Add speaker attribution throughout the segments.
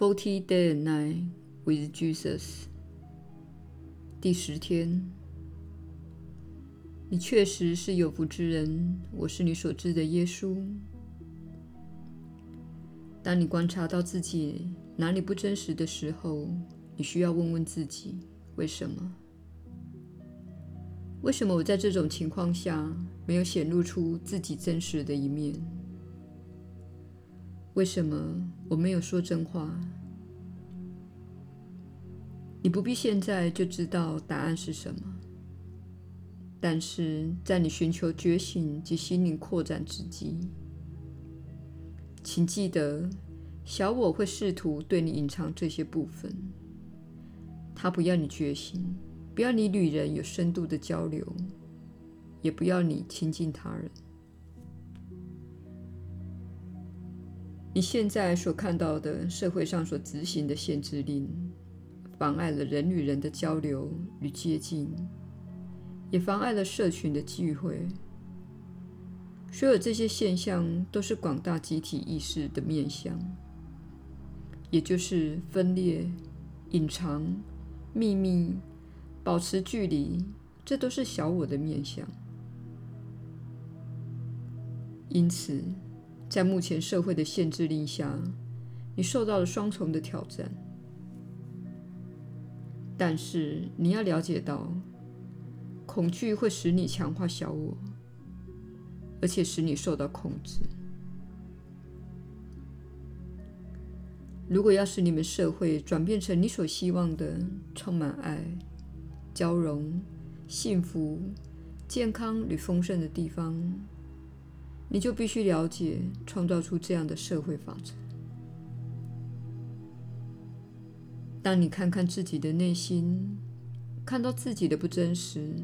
Speaker 1: Forty Day and Night with Jesus。第十天，你确实是有福之人。我是你所知的耶稣。当你观察到自己哪里不真实的时候，你需要问问自己：为什么？为什么我在这种情况下没有显露出自己真实的一面？为什么我没有说真话？你不必现在就知道答案是什么，但是在你寻求觉醒及心灵扩展之际，请记得，小我会试图对你隐藏这些部分。他不要你觉醒，不要你与人有深度的交流，也不要你亲近他人。你现在所看到的社会上所执行的限制令，妨碍了人与人的交流与接近，也妨碍了社群的聚会。所有这些现象都是广大集体意识的面向，也就是分裂、隐藏、秘密、保持距离，这都是小我的面向。因此，在目前社会的限制令下，你受到了双重的挑战。但是你要了解到，恐惧会使你强化小我，而且使你受到控制。如果要使你们社会转变成你所希望的充满爱、交融、幸福、健康与丰盛的地方，你就必须了解，创造出这样的社会法则。当你看看自己的内心，看到自己的不真实，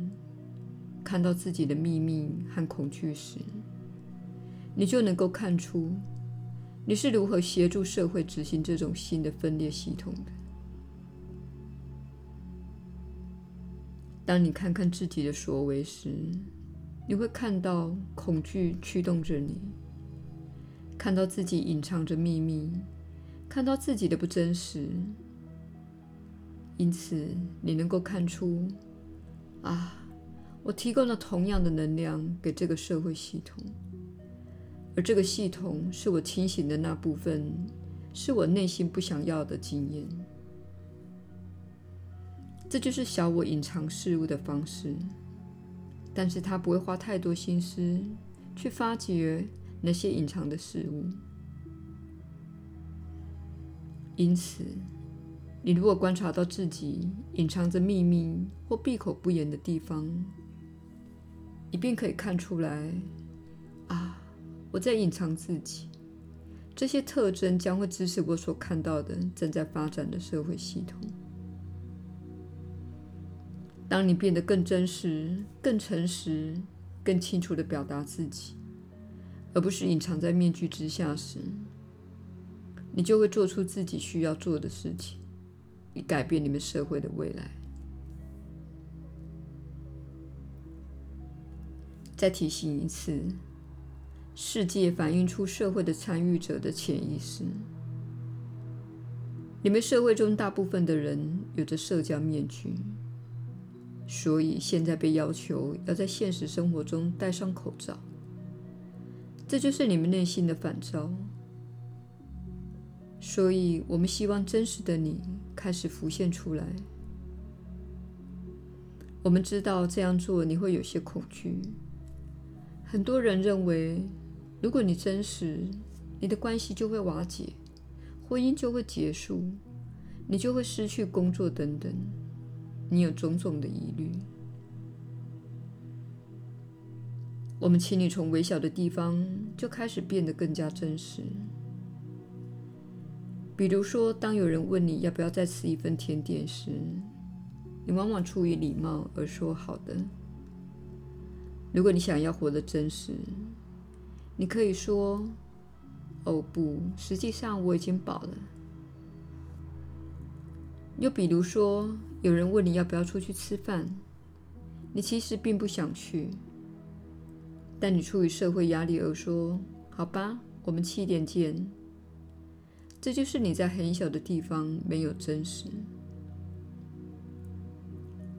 Speaker 1: 看到自己的秘密和恐惧时，你就能够看出你是如何协助社会执行这种新的分裂系统的。当你看看自己的所为时，你会看到恐惧驱动着你，看到自己隐藏着秘密，看到自己的不真实。因此，你能够看出，啊，我提供了同样的能量给这个社会系统，而这个系统是我清醒的那部分，是我内心不想要的经验。这就是小我隐藏事物的方式。但是他不会花太多心思去发掘那些隐藏的事物。因此，你如果观察到自己隐藏着秘密或闭口不言的地方，你便可以看出来：啊，我在隐藏自己。这些特征将会支持我所看到的正在发展的社会系统。当你变得更真实、更诚实、更清楚地表达自己，而不是隐藏在面具之下时，你就会做出自己需要做的事情，以改变你们社会的未来。再提醒一次，世界反映出社会的参与者的潜意识。你们社会中大部分的人有着社交面具。所以现在被要求要在现实生活中戴上口罩，这就是你们内心的反照。所以我们希望真实的你开始浮现出来。我们知道这样做你会有些恐惧。很多人认为，如果你真实，你的关系就会瓦解，婚姻就会结束，你就会失去工作等等。你有种种的疑虑。我们请你从微小的地方就开始变得更加真实。比如说，当有人问你要不要再吃一份甜点时，你往往出于礼貌而说“好的”。如果你想要活得真实，你可以说：“哦，不，实际上我已经饱了。”又比如说，有人问你要不要出去吃饭，你其实并不想去，但你出于社会压力而说：“好吧，我们七点见。”这就是你在很小的地方没有真实。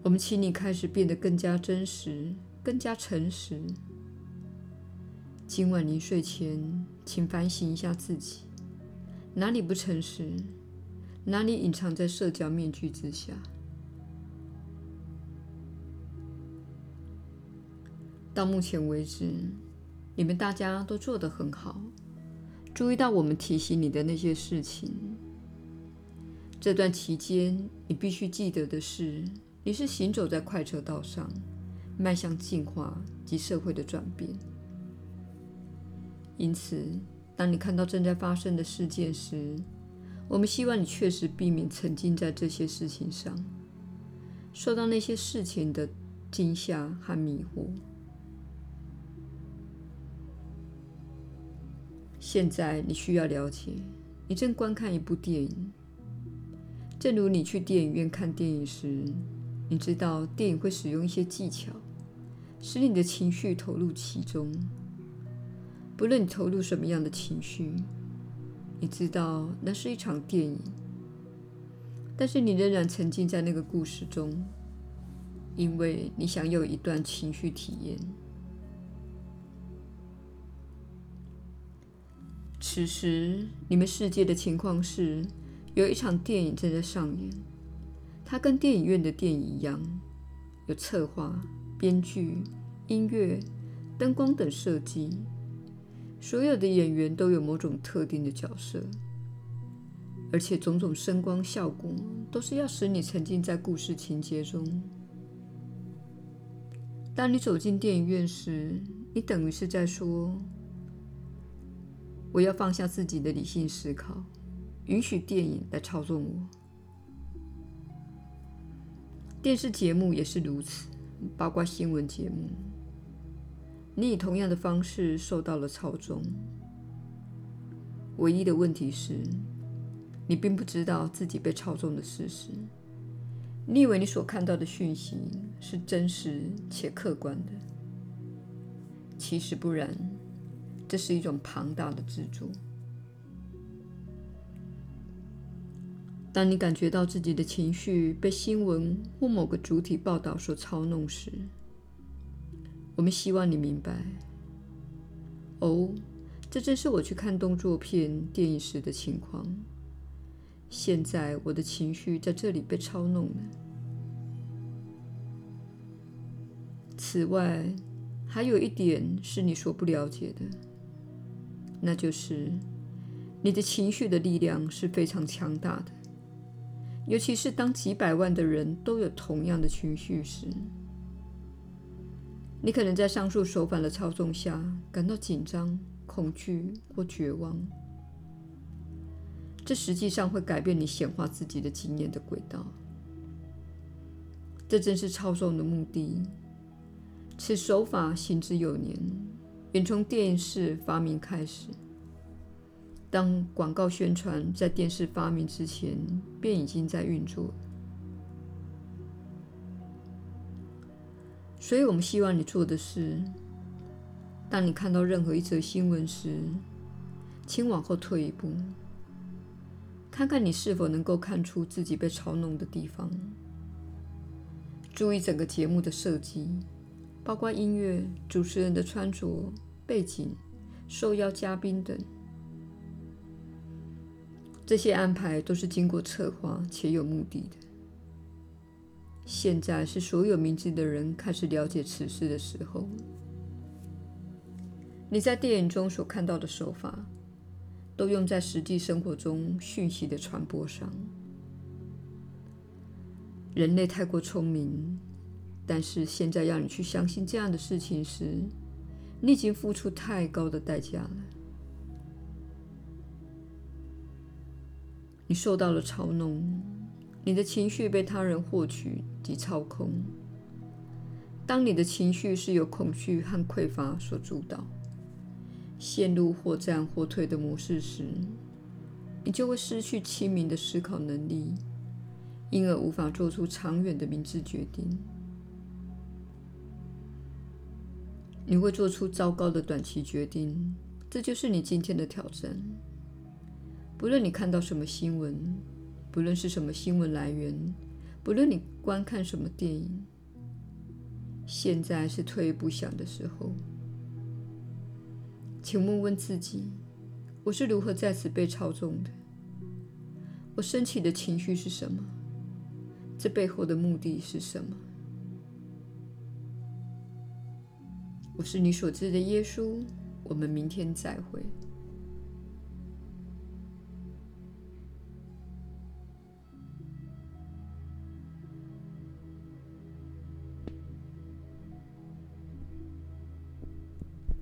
Speaker 1: 我们请你开始变得更加真实，更加诚实。今晚临睡前，请反省一下自己，哪里不诚实，哪里隐藏在社交面具之下。到目前为止，你们大家都做得很好。注意到我们提醒你的那些事情。这段期间，你必须记得的是，你是行走在快车道上，迈向进化及社会的转变。因此，当你看到正在发生的事件时，我们希望你确实避免沉浸在这些事情上，受到那些事情的惊吓和迷惑。现在你需要了解，你正观看一部电影，正如你去电影院看电影时，你知道电影会使用一些技巧，使你的情绪投入其中。不论你投入什么样的情绪，你知道那是一场电影，但是你仍然沉浸在那个故事中，因为你想有一段情绪体验。此时，你们世界的情况是，有一场电影正在上演。它跟电影院的电影一样，有策划、编剧、音乐、灯光等设计。所有的演员都有某种特定的角色，而且种种声光效果都是要使你沉浸在故事情节中。当你走进电影院时，你等于是在说。我要放下自己的理性思考，允许电影来操纵我。电视节目也是如此，包括新闻节目。你以同样的方式受到了操纵。唯一的问题是，你并不知道自己被操纵的事实。你以为你所看到的讯息是真实且客观的，其实不然。这是一种庞大的制作。当你感觉到自己的情绪被新闻或某个主体报道所操弄时，我们希望你明白：哦，这正是我去看动作片电影时的情况。现在我的情绪在这里被操弄了。此外，还有一点是你所不了解的。那就是，你的情绪的力量是非常强大的，尤其是当几百万的人都有同样的情绪时，你可能在上述手法的操纵下感到紧张、恐惧或绝望。这实际上会改变你显化自己的经验的轨道。这正是操纵的目的。此手法行之有年。远从电视发明开始，当广告宣传在电视发明之前，便已经在运作。所以，我们希望你做的是：当你看到任何一则新闻时，请往后退一步，看看你是否能够看出自己被嘲弄的地方。注意整个节目的设计，包括音乐、主持人的穿着。背景、受邀嘉宾等，这些安排都是经过策划且有目的的。现在是所有明智的人开始了解此事的时候。你在电影中所看到的手法，都用在实际生活中讯息的传播上。人类太过聪明，但是现在要你去相信这样的事情时，你已经付出太高的代价了。你受到了嘲弄，你的情绪被他人获取及操控。当你的情绪是由恐惧和匮乏所主导，陷入或战或退的模式时，你就会失去清明的思考能力，因而无法做出长远的明智决定。你会做出糟糕的短期决定，这就是你今天的挑战。不论你看到什么新闻，不论是什么新闻来源，不论你观看什么电影，现在是退一步想的时候。请问问自己：我是如何在此被操纵的？我升起的情绪是什么？这背后的目的是什么？我是你所知的耶稣。我们明天再会。